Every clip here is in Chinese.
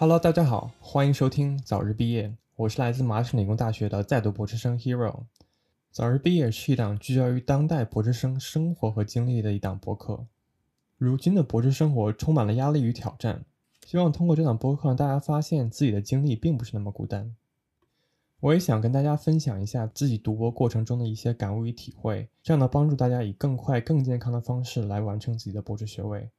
Hello，大家好，欢迎收听早日毕业。我是来自麻省理工大学的在读博士生 Hero。早日毕业是一档聚焦于当代博士生生活和经历的一档播客。如今的博士生活充满了压力与挑战，希望通过这档播客让大家发现自己的经历并不是那么孤单。我也想跟大家分享一下自己读博过程中的一些感悟与体会，这样能帮助大家以更快、更健康的方式来完成自己的博士学位。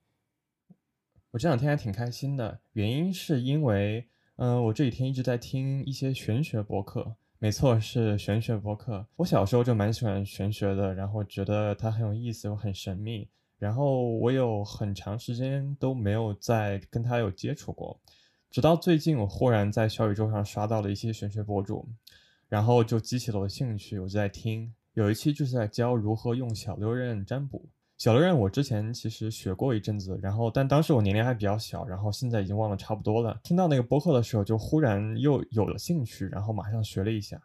我这两天还挺开心的，原因是因为，嗯，我这几天一直在听一些玄学博客，没错，是玄学博客。我小时候就蛮喜欢玄学的，然后觉得它很有意思又很神秘，然后我有很长时间都没有再跟它有接触过，直到最近我忽然在小宇宙上刷到了一些玄学博主，然后就激起了我的兴趣，我就在听，有一期就是在教如何用小六壬占卜。小六壬我之前其实学过一阵子，然后但当时我年龄还比较小，然后现在已经忘得差不多了。听到那个播客的时候，就忽然又有了兴趣，然后马上学了一下。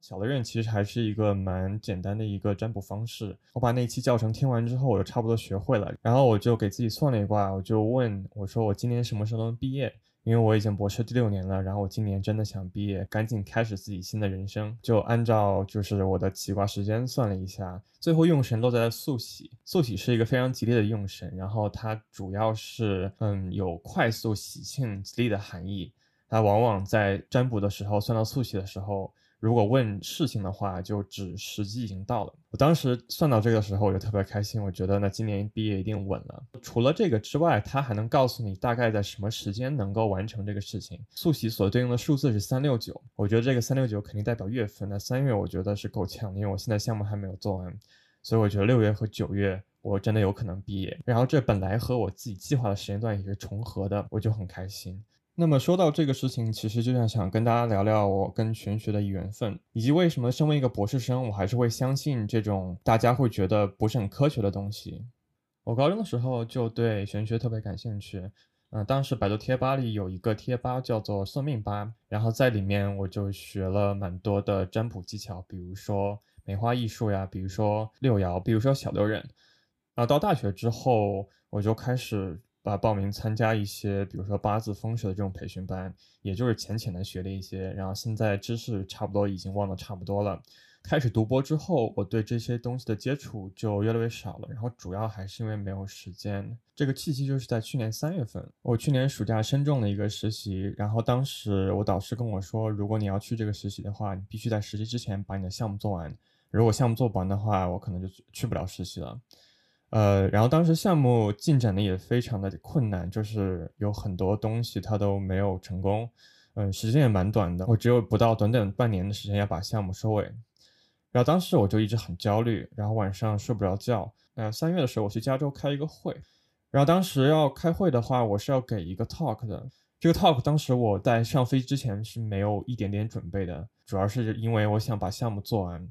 小六壬其实还是一个蛮简单的一个占卜方式。我把那期教程听完之后，我就差不多学会了，然后我就给自己算了一卦，我就问我说我今年什么时候能毕业？因为我已经博士第六年了，然后我今年真的想毕业，赶紧开始自己新的人生。就按照就是我的起卦时间算了一下，最后用神落在了素喜。素喜是一个非常吉利的用神，然后它主要是嗯有快速喜庆吉利的含义。它往往在占卜的时候算到素喜的时候。如果问事情的话，就指时机已经到了。我当时算到这个时候，我就特别开心。我觉得那今年毕业一定稳了。除了这个之外，它还能告诉你大概在什么时间能够完成这个事情。速喜所对应的数字是三六九，我觉得这个三六九肯定代表月份。那三月我觉得是够呛，因为我现在项目还没有做完，所以我觉得六月和九月我真的有可能毕业。然后这本来和我自己计划的时间段也是重合的，我就很开心。那么说到这个事情，其实就像想跟大家聊聊我跟玄学的缘分，以及为什么身为一个博士生，我还是会相信这种大家会觉得不是很科学的东西。我高中的时候就对玄学特别感兴趣，嗯，当时百度贴吧里有一个贴吧叫做算命吧，然后在里面我就学了蛮多的占卜技巧，比如说梅花易数呀，比如说六爻，比如说小六壬。啊到大学之后，我就开始。啊，报名参加一些，比如说八字风水的这种培训班，也就是浅浅的学了一些，然后现在知识差不多已经忘得差不多了。开始读博之后，我对这些东西的接触就越来越少了，然后主要还是因为没有时间。这个契机就是在去年三月份，我去年暑假深重的一个实习，然后当时我导师跟我说，如果你要去这个实习的话，你必须在实习之前把你的项目做完，如果项目做不完的话，我可能就去不了实习了。呃，然后当时项目进展的也非常的困难，就是有很多东西它都没有成功，嗯，时间也蛮短的，我只有不到短短半年的时间要把项目收尾。然后当时我就一直很焦虑，然后晚上睡不着觉。呃，三月的时候我去加州开一个会，然后当时要开会的话，我是要给一个 talk 的。这个 talk 当时我在上飞机之前是没有一点点准备的，主要是因为我想把项目做完，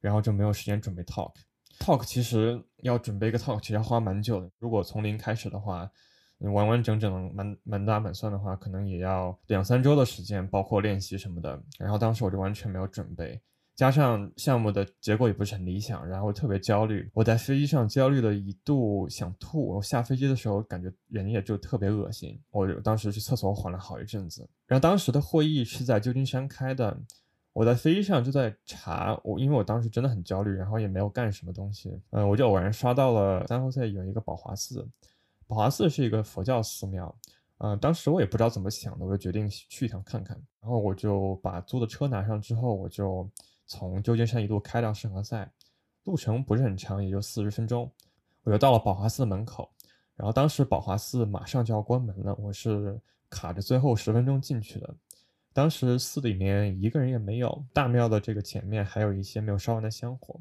然后就没有时间准备 talk。Talk 其实要准备一个 talk，其实要花蛮久的。如果从零开始的话，完完整整满满打满算的话，可能也要两三周的时间，包括练习什么的。然后当时我就完全没有准备，加上项目的结果也不是很理想，然后特别焦虑。我在飞机上焦虑了一度想吐，我下飞机的时候感觉人也就特别恶心。我当时去厕所缓了好一阵子。然后当时的会议是在旧金山开的。我在飞机上就在查我，因为我当时真的很焦虑，然后也没有干什么东西。嗯，我就偶然刷到了三号线有一个宝华寺，宝华寺是一个佛教寺庙。嗯，当时我也不知道怎么想的，我就决定去一趟看看。然后我就把租的车拿上之后，我就从旧金山一路开到圣何塞，路程不是很长，也就四十分钟。我就到了宝华寺的门口，然后当时宝华寺马上就要关门了，我是卡着最后十分钟进去的。当时寺里面一个人也没有，大庙的这个前面还有一些没有烧完的香火，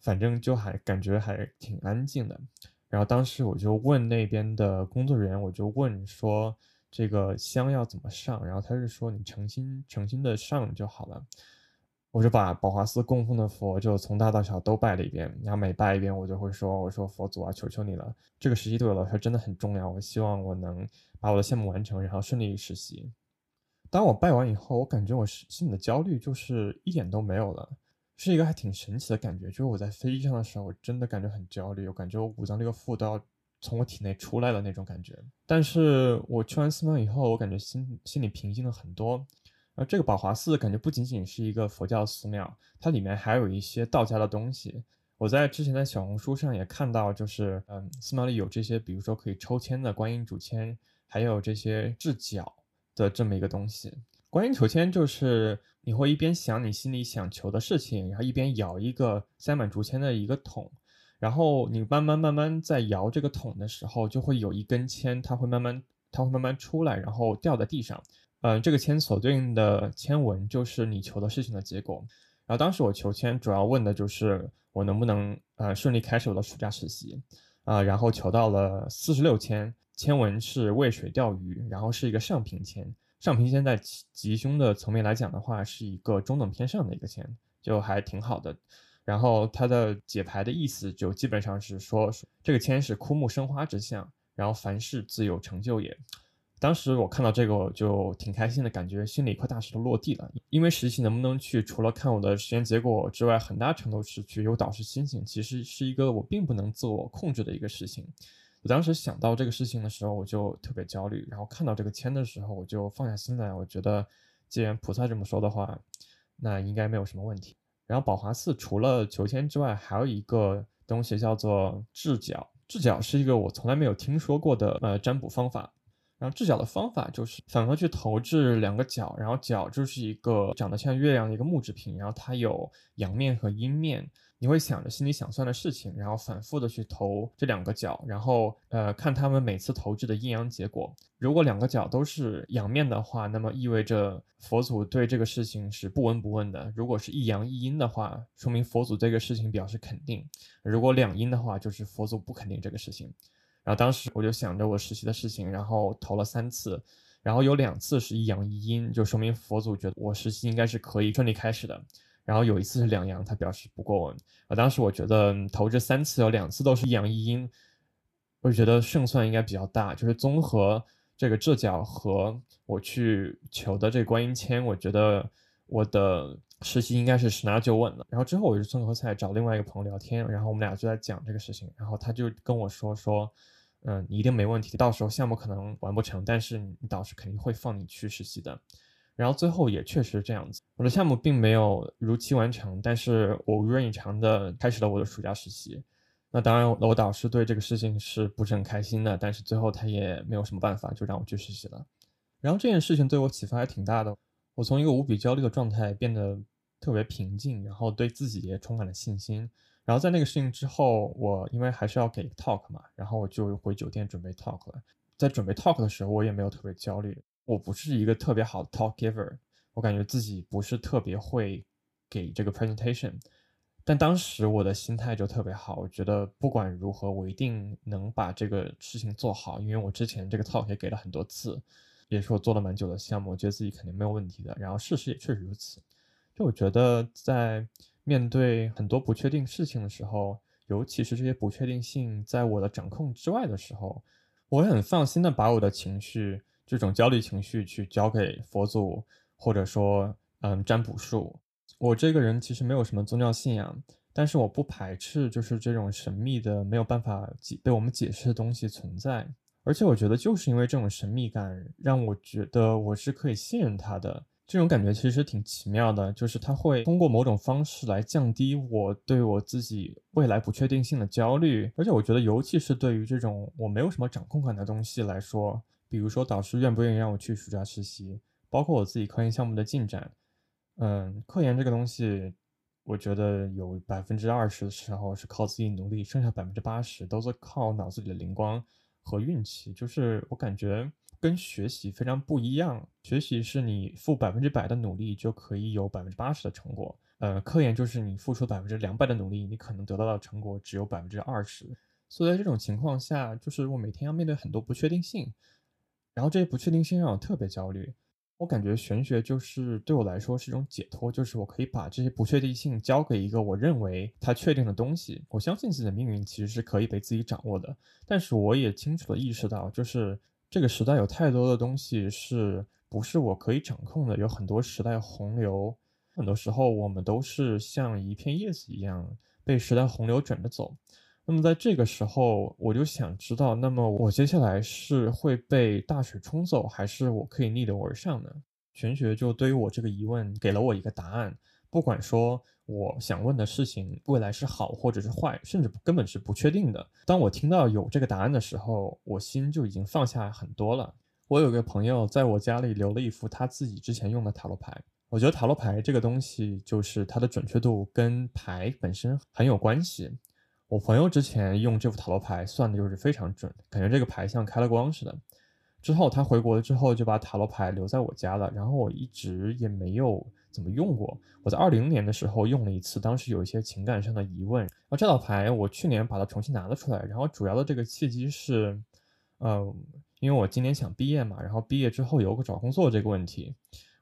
反正就还感觉还挺安静的。然后当时我就问那边的工作人员，我就问说这个香要怎么上，然后他是说你诚心诚心的上就好了。我就把宝华寺供奉的佛就从大到小都拜了一遍，然后每拜一遍我就会说我说佛祖啊，求求你了，这个实习对我来说真的很重要，我希望我能把我的项目完成，然后顺利实习。当我拜完以后，我感觉我心里的焦虑就是一点都没有了，是一个还挺神奇的感觉。就是我在飞机上的时候，我真的感觉很焦虑，我感觉我五脏六腑都要从我体内出来的那种感觉。但是我去完寺庙以后，我感觉心心里平静了很多。而这个宝华寺感觉不仅仅是一个佛教寺庙，它里面还有一些道家的东西。我在之前在小红书上也看到，就是嗯，寺庙里有这些，比如说可以抽签的观音主签，还有这些制角的这么一个东西。观音求签就是你会一边想你心里想求的事情，然后一边摇一个塞满竹签的一个桶，然后你慢慢慢慢在摇这个桶的时候，就会有一根签，它会慢慢它会慢慢出来，然后掉在地上。嗯，这个签所对应的签文就是你求的事情的结果。然后当时我求签主要问的就是我能不能呃顺利开始我的暑假实习啊，然后求到了四十六签，签文是渭水钓鱼，然后是一个上平签，上平签在吉凶的层面来讲的话是一个中等偏上的一个签，就还挺好的。然后它的解牌的意思就基本上是说这个签是枯木生花之象，然后凡事自有成就也。当时我看到这个就挺开心的，感觉心里一块大石头落地了。因为实习能不能去，除了看我的实验结果之外，很大程度是去有导师心情，其实是一个我并不能自我控制的一个事情。我当时想到这个事情的时候，我就特别焦虑。然后看到这个签的时候，我就放下心来。我觉得，既然菩萨这么说的话，那应该没有什么问题。然后宝华寺除了求签之外，还有一个东西叫做制角。制角是一个我从来没有听说过的呃占卜方法。然后制角的方法就是反复去投掷两个角，然后角就是一个长得像月亮的一个木制品，然后它有阳面和阴面。你会想着心里想算的事情，然后反复的去投这两个角，然后呃看他们每次投掷的阴阳结果。如果两个角都是阳面的话，那么意味着佛祖对这个事情是不闻不问的；如果是一阳一阴的话，说明佛祖这个事情表示肯定；如果两阴的话，就是佛祖不肯定这个事情。然后当时我就想着我实习的事情，然后投了三次，然后有两次是一阳一阴，就说明佛祖觉得我实习应该是可以顺利开始的。然后有一次是两阳，他表示不过问。啊，当时我觉得投这三次有两次都是一阳一阴，我就觉得胜算应该比较大。就是综合这个这角和我去求的这个观音签，我觉得我的实习应该是十拿九稳的。然后之后我就综合赛找另外一个朋友聊天，然后我们俩就在讲这个事情，然后他就跟我说说。嗯，你一定没问题。到时候项目可能完不成，但是你导师肯定会放你去实习的。然后最后也确实这样子，我的项目并没有如期完成，但是我如愿以偿的开始了我的暑假实习。那当然，我导师对这个事情是不是很开心的？但是最后他也没有什么办法，就让我去实习了。然后这件事情对我启发还挺大的，我从一个无比焦虑的状态变得特别平静，然后对自己也充满了信心。然后在那个事情之后，我因为还是要给 talk 嘛，然后我就回酒店准备 talk 了。在准备 talk 的时候，我也没有特别焦虑。我不是一个特别好的 talk giver，我感觉自己不是特别会给这个 presentation。但当时我的心态就特别好，我觉得不管如何，我一定能把这个事情做好。因为我之前这个 talk 也给了很多次，也是我做了蛮久的项目，我觉得自己肯定没有问题的。然后事实也确实如此。就我觉得在。面对很多不确定事情的时候，尤其是这些不确定性在我的掌控之外的时候，我会很放心的把我的情绪，这种焦虑情绪去交给佛祖，或者说，嗯，占卜术。我这个人其实没有什么宗教信仰，但是我不排斥就是这种神秘的、没有办法解被我们解释的东西存在。而且我觉得就是因为这种神秘感，让我觉得我是可以信任他的。这种感觉其实挺奇妙的，就是他会通过某种方式来降低我对我自己未来不确定性的焦虑，而且我觉得，尤其是对于这种我没有什么掌控感的东西来说，比如说导师愿不愿意让我去暑假实习，包括我自己科研项目的进展，嗯，科研这个东西，我觉得有百分之二十的时候是靠自己努力，剩下百分之八十都是靠脑子里的灵光和运气，就是我感觉。跟学习非常不一样，学习是你付百分之百的努力就可以有百分之八十的成果，呃，科研就是你付出百分之两百的努力，你可能得到的成果只有百分之二十。所以在这种情况下，就是我每天要面对很多不确定性，然后这些不确定性让我特别焦虑。我感觉玄学就是对我来说是一种解脱，就是我可以把这些不确定性交给一个我认为它确定的东西。我相信自己的命运其实是可以被自己掌握的，但是我也清楚的意识到，就是。这个时代有太多的东西是不是我可以掌控的？有很多时代洪流，很多时候我们都是像一片叶子一样被时代洪流卷着走。那么在这个时候，我就想知道，那么我接下来是会被大水冲走，还是我可以逆流而上呢？玄学就对于我这个疑问给了我一个答案。不管说我想问的事情未来是好或者是坏，甚至根本是不确定的。当我听到有这个答案的时候，我心就已经放下很多了。我有个朋友在我家里留了一副他自己之前用的塔罗牌。我觉得塔罗牌这个东西，就是它的准确度跟牌本身很有关系。我朋友之前用这副塔罗牌算的就是非常准，感觉这个牌像开了光似的。之后他回国了之后就把塔罗牌留在我家了，然后我一直也没有怎么用过。我在二零年的时候用了一次，当时有一些情感上的疑问。然后这套牌我去年把它重新拿了出来，然后主要的这个契机是，嗯，因为我今年想毕业嘛，然后毕业之后有个找工作这个问题，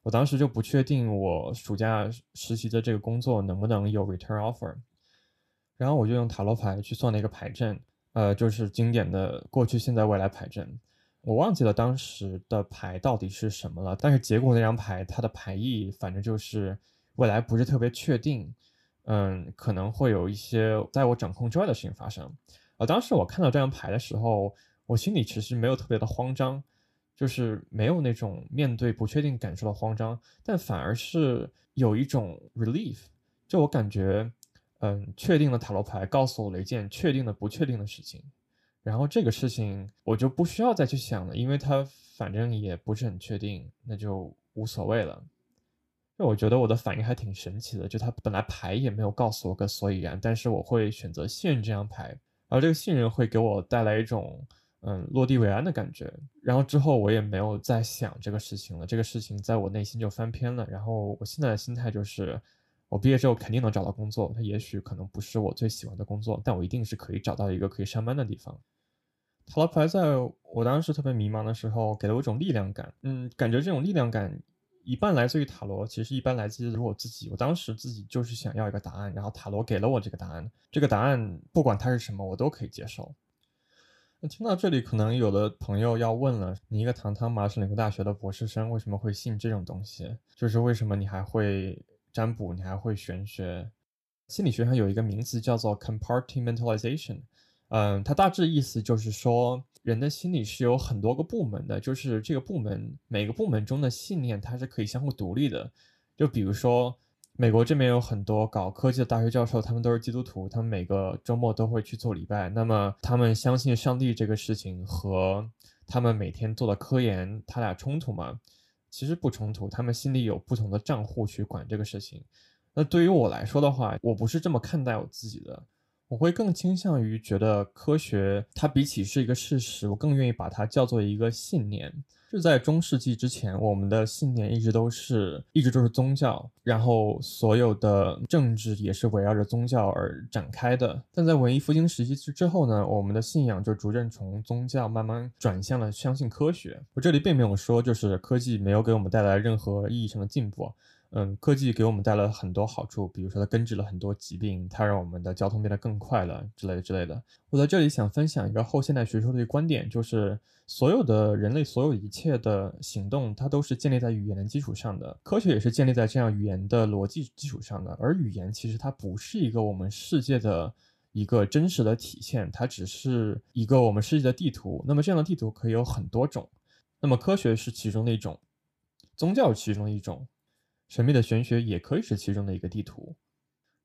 我当时就不确定我暑假实习的这个工作能不能有 return offer。然后我就用塔罗牌去算了一个牌阵，呃，就是经典的过去、现在、未来牌阵。我忘记了当时的牌到底是什么了，但是结果那张牌它的牌意反正就是未来不是特别确定，嗯，可能会有一些在我掌控之外的事情发生。呃，当时我看到这张牌的时候，我心里其实没有特别的慌张，就是没有那种面对不确定感受的慌张，但反而是有一种 relief，就我感觉。嗯，确定的塔罗牌告诉我了一件确定的不确定的事情，然后这个事情我就不需要再去想了，因为它反正也不是很确定，那就无所谓了。那我觉得我的反应还挺神奇的，就它本来牌也没有告诉我个所以然，但是我会选择信任这张牌，而这个信任会给我带来一种嗯落地为安的感觉。然后之后我也没有再想这个事情了，这个事情在我内心就翻篇了。然后我现在的心态就是。我毕业之后肯定能找到工作，它也许可能不是我最喜欢的工作，但我一定是可以找到一个可以上班的地方。塔罗牌在我当时特别迷茫的时候，给了我一种力量感。嗯，感觉这种力量感一半来自于塔罗，其实一般来自于我自己。我当时自己就是想要一个答案，然后塔罗给了我这个答案。这个答案不管它是什么，我都可以接受。那听到这里，可能有的朋友要问了：你一个堂堂麻省理工大学的博士生，为什么会信这种东西？就是为什么你还会？占卜，你还会玄学？心理学上有一个名词叫做 compartmentalization，嗯，它大致意思就是说，人的心理是有很多个部门的，就是这个部门每个部门中的信念它是可以相互独立的。就比如说，美国这边有很多搞科技的大学教授，他们都是基督徒，他们每个周末都会去做礼拜。那么，他们相信上帝这个事情和他们每天做的科研，他俩冲突吗？其实不冲突，他们心里有不同的账户去管这个事情。那对于我来说的话，我不是这么看待我自己的，我会更倾向于觉得科学它比起是一个事实，我更愿意把它叫做一个信念。是在中世纪之前，我们的信念一直都是，一直都是宗教，然后所有的政治也是围绕着宗教而展开的。但在文艺复兴时期之之后呢，我们的信仰就逐渐从宗教慢慢转向了相信科学。我这里并没有说就是科技没有给我们带来任何意义上的进步。嗯，科技给我们带来了很多好处，比如说它根治了很多疾病，它让我们的交通变得更快了之类的之类的。我在这里想分享一个后现代学说的一个观点，就是所有的人类所有一切的行动，它都是建立在语言的基础上的，科学也是建立在这样语言的逻辑基础上的。而语言其实它不是一个我们世界的一个真实的体现，它只是一个我们世界的地图。那么这样的地图可以有很多种，那么科学是其中的一种，宗教是其中一种。神秘的玄学也可以是其中的一个地图，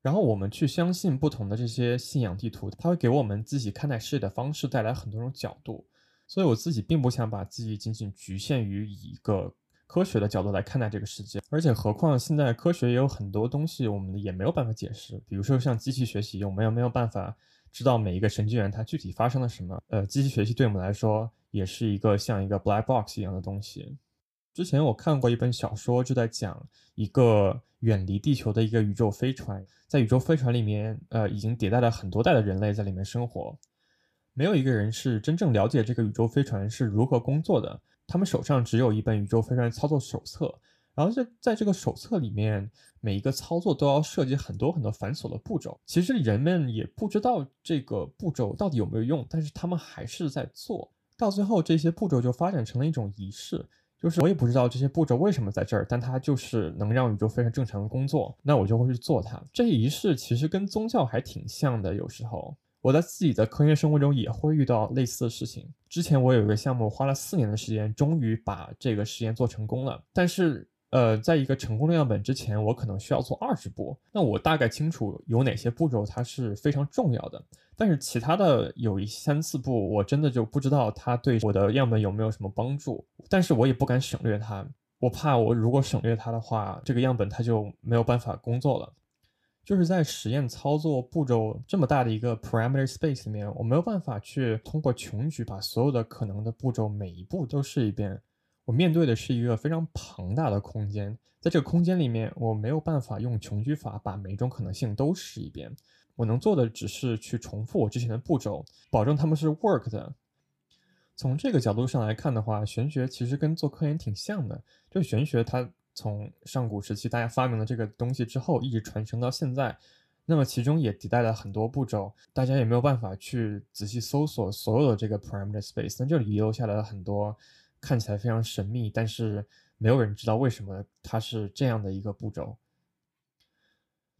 然后我们去相信不同的这些信仰地图，它会给我们自己看待世界的方式带来很多种角度。所以我自己并不想把自己仅仅局限于以一个科学的角度来看待这个世界，而且何况现在科学也有很多东西我们也没有办法解释，比如说像机器学习，我们也没有办法知道每一个神经元它具体发生了什么。呃，机器学习对我们来说也是一个像一个 black box 一样的东西。之前我看过一本小说，就在讲一个远离地球的一个宇宙飞船，在宇宙飞船里面，呃，已经迭代了很多代的人类在里面生活，没有一个人是真正了解这个宇宙飞船是如何工作的。他们手上只有一本宇宙飞船操作手册，然后在在这个手册里面，每一个操作都要设计很多很多繁琐的步骤。其实人们也不知道这个步骤到底有没有用，但是他们还是在做到最后，这些步骤就发展成了一种仪式。就是我也不知道这些步骤为什么在这儿，但它就是能让宇宙非常正常的工作，那我就会去做它。这一仪式其实跟宗教还挺像的。有时候我在自己的科研生活中也会遇到类似的事情。之前我有一个项目，花了四年的时间，终于把这个实验做成功了。但是，呃，在一个成功的样本之前，我可能需要做二十步。那我大概清楚有哪些步骤它是非常重要的，但是其他的有一三四步，我真的就不知道它对我的样本有没有什么帮助。但是我也不敢省略它。我怕我如果省略它的话，这个样本它就没有办法工作了。就是在实验操作步骤这么大的一个 parameter space 里面，我没有办法去通过穷举把所有的可能的步骤每一步都试一遍。我面对的是一个非常庞大的空间，在这个空间里面，我没有办法用穷举法把每一种可能性都试一遍。我能做的只是去重复我之前的步骤，保证他们是 work 的。从这个角度上来看的话，玄学其实跟做科研挺像的。就玄学，它从上古时期大家发明了这个东西之后，一直传承到现在，那么其中也迭代了很多步骤，大家也没有办法去仔细搜索所有的这个 parameter space。那这里遗留下来了很多看起来非常神秘，但是没有人知道为什么它是这样的一个步骤。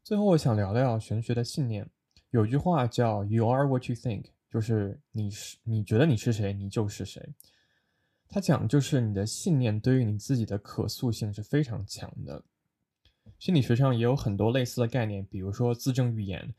最后，我想聊聊玄学的信念。有句话叫 “You are what you think”。就是你是你觉得你是谁，你就是谁。他讲就是你的信念对于你自己的可塑性是非常强的。心理学上也有很多类似的概念，比如说自证预言，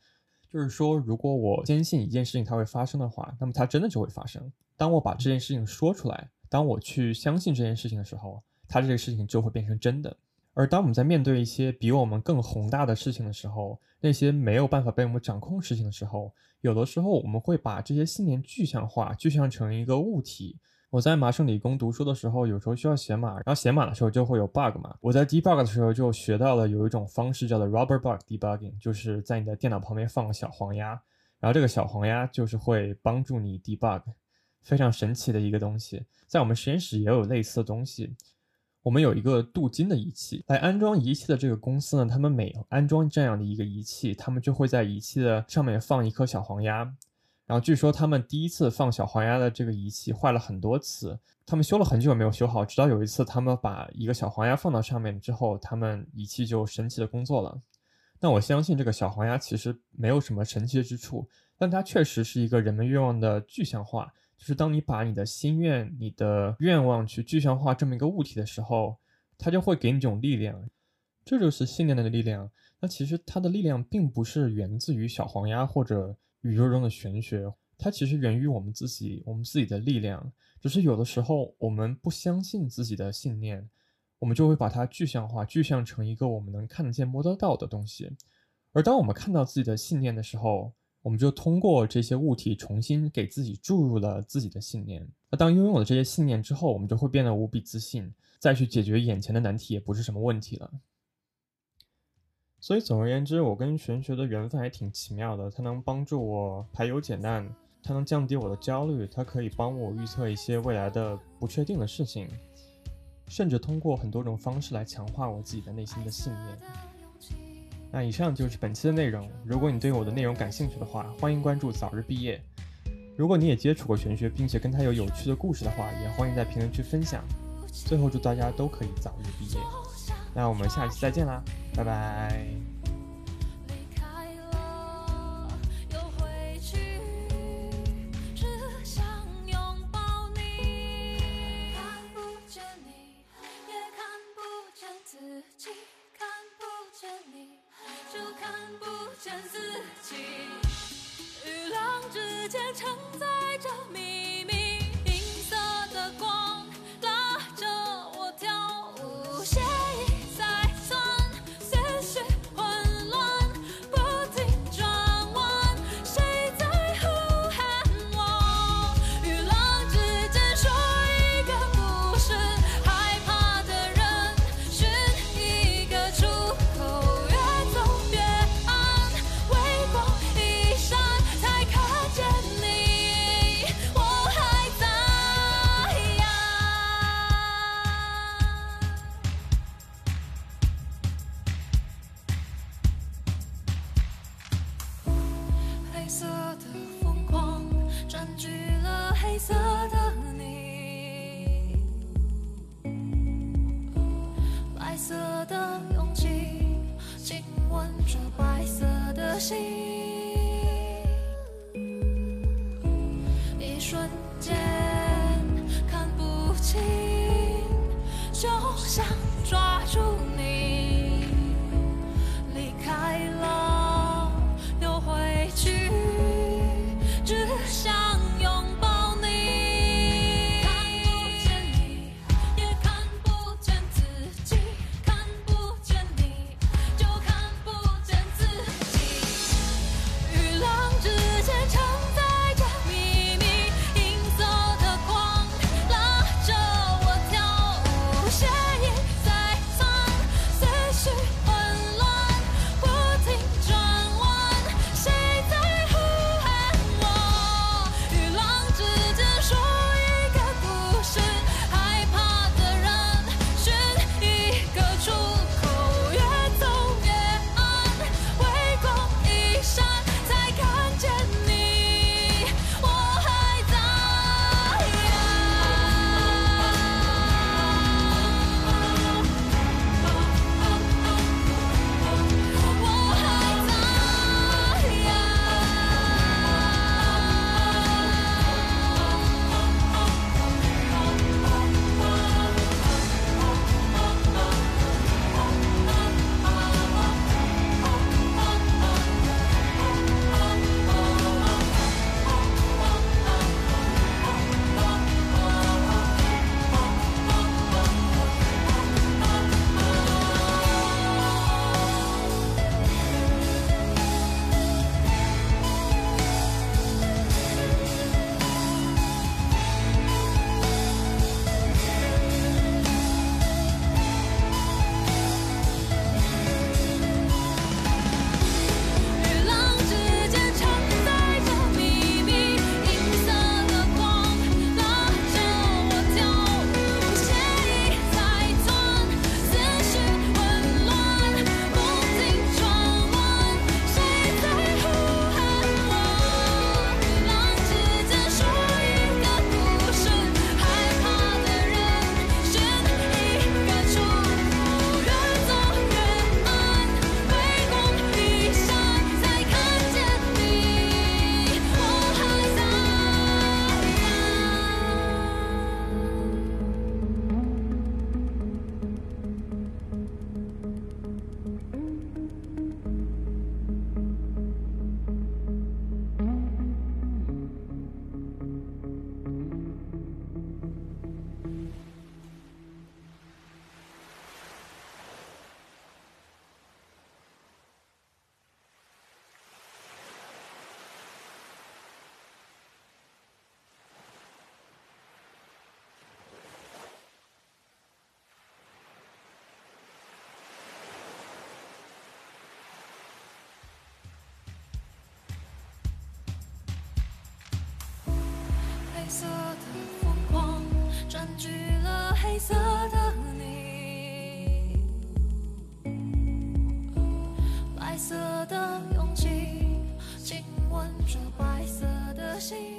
就是说如果我坚信一件事情它会发生的话，那么它真的就会发生。当我把这件事情说出来，当我去相信这件事情的时候，它这个事情就会变成真的。而当我们在面对一些比我们更宏大的事情的时候，那些没有办法被我们掌控事情的时候，有的时候我们会把这些信念具象化，具象成一个物体。我在麻省理工读书的时候，有时候需要写码，然后写码的时候就会有 bug 嘛。我在 debug 的时候就学到了有一种方式叫做 rubber bug debugging，就是在你的电脑旁边放个小黄鸭，然后这个小黄鸭就是会帮助你 debug，非常神奇的一个东西。在我们实验室也有类似的东西。我们有一个镀金的仪器，来安装仪器的这个公司呢，他们每安装这样的一个仪器，他们就会在仪器的上面放一颗小黄鸭。然后据说他们第一次放小黄鸭的这个仪器坏了很多次，他们修了很久没有修好，直到有一次他们把一个小黄鸭放到上面之后，他们仪器就神奇的工作了。那我相信这个小黄鸭其实没有什么神奇之处，但它确实是一个人们愿望的具象化。就是当你把你的心愿、你的愿望去具象化这么一个物体的时候，它就会给你这种力量，这就是信念的力量。那其实它的力量并不是源自于小黄鸭或者宇宙中的玄学，它其实源于我们自己，我们自己的力量。只是有的时候我们不相信自己的信念，我们就会把它具象化，具象成一个我们能看得见、摸得到的东西。而当我们看到自己的信念的时候，我们就通过这些物体重新给自己注入了自己的信念。那当拥有了这些信念之后，我们就会变得无比自信，再去解决眼前的难题也不是什么问题了。所以总而言之，我跟玄学的缘分还挺奇妙的。它能帮助我排忧解难，它能降低我的焦虑，它可以帮我预测一些未来的不确定的事情，甚至通过很多种方式来强化我自己的内心的信念。那以上就是本期的内容。如果你对我的内容感兴趣的话，欢迎关注早日毕业。如果你也接触过玄学，并且跟他有有趣的故事的话，也欢迎在评论区分享。最后，祝大家都可以早日毕业。那我们下期再见啦，拜拜。色的拥挤，亲吻着白色的心。占据了黑色的你，白色的勇气亲吻着白色的心。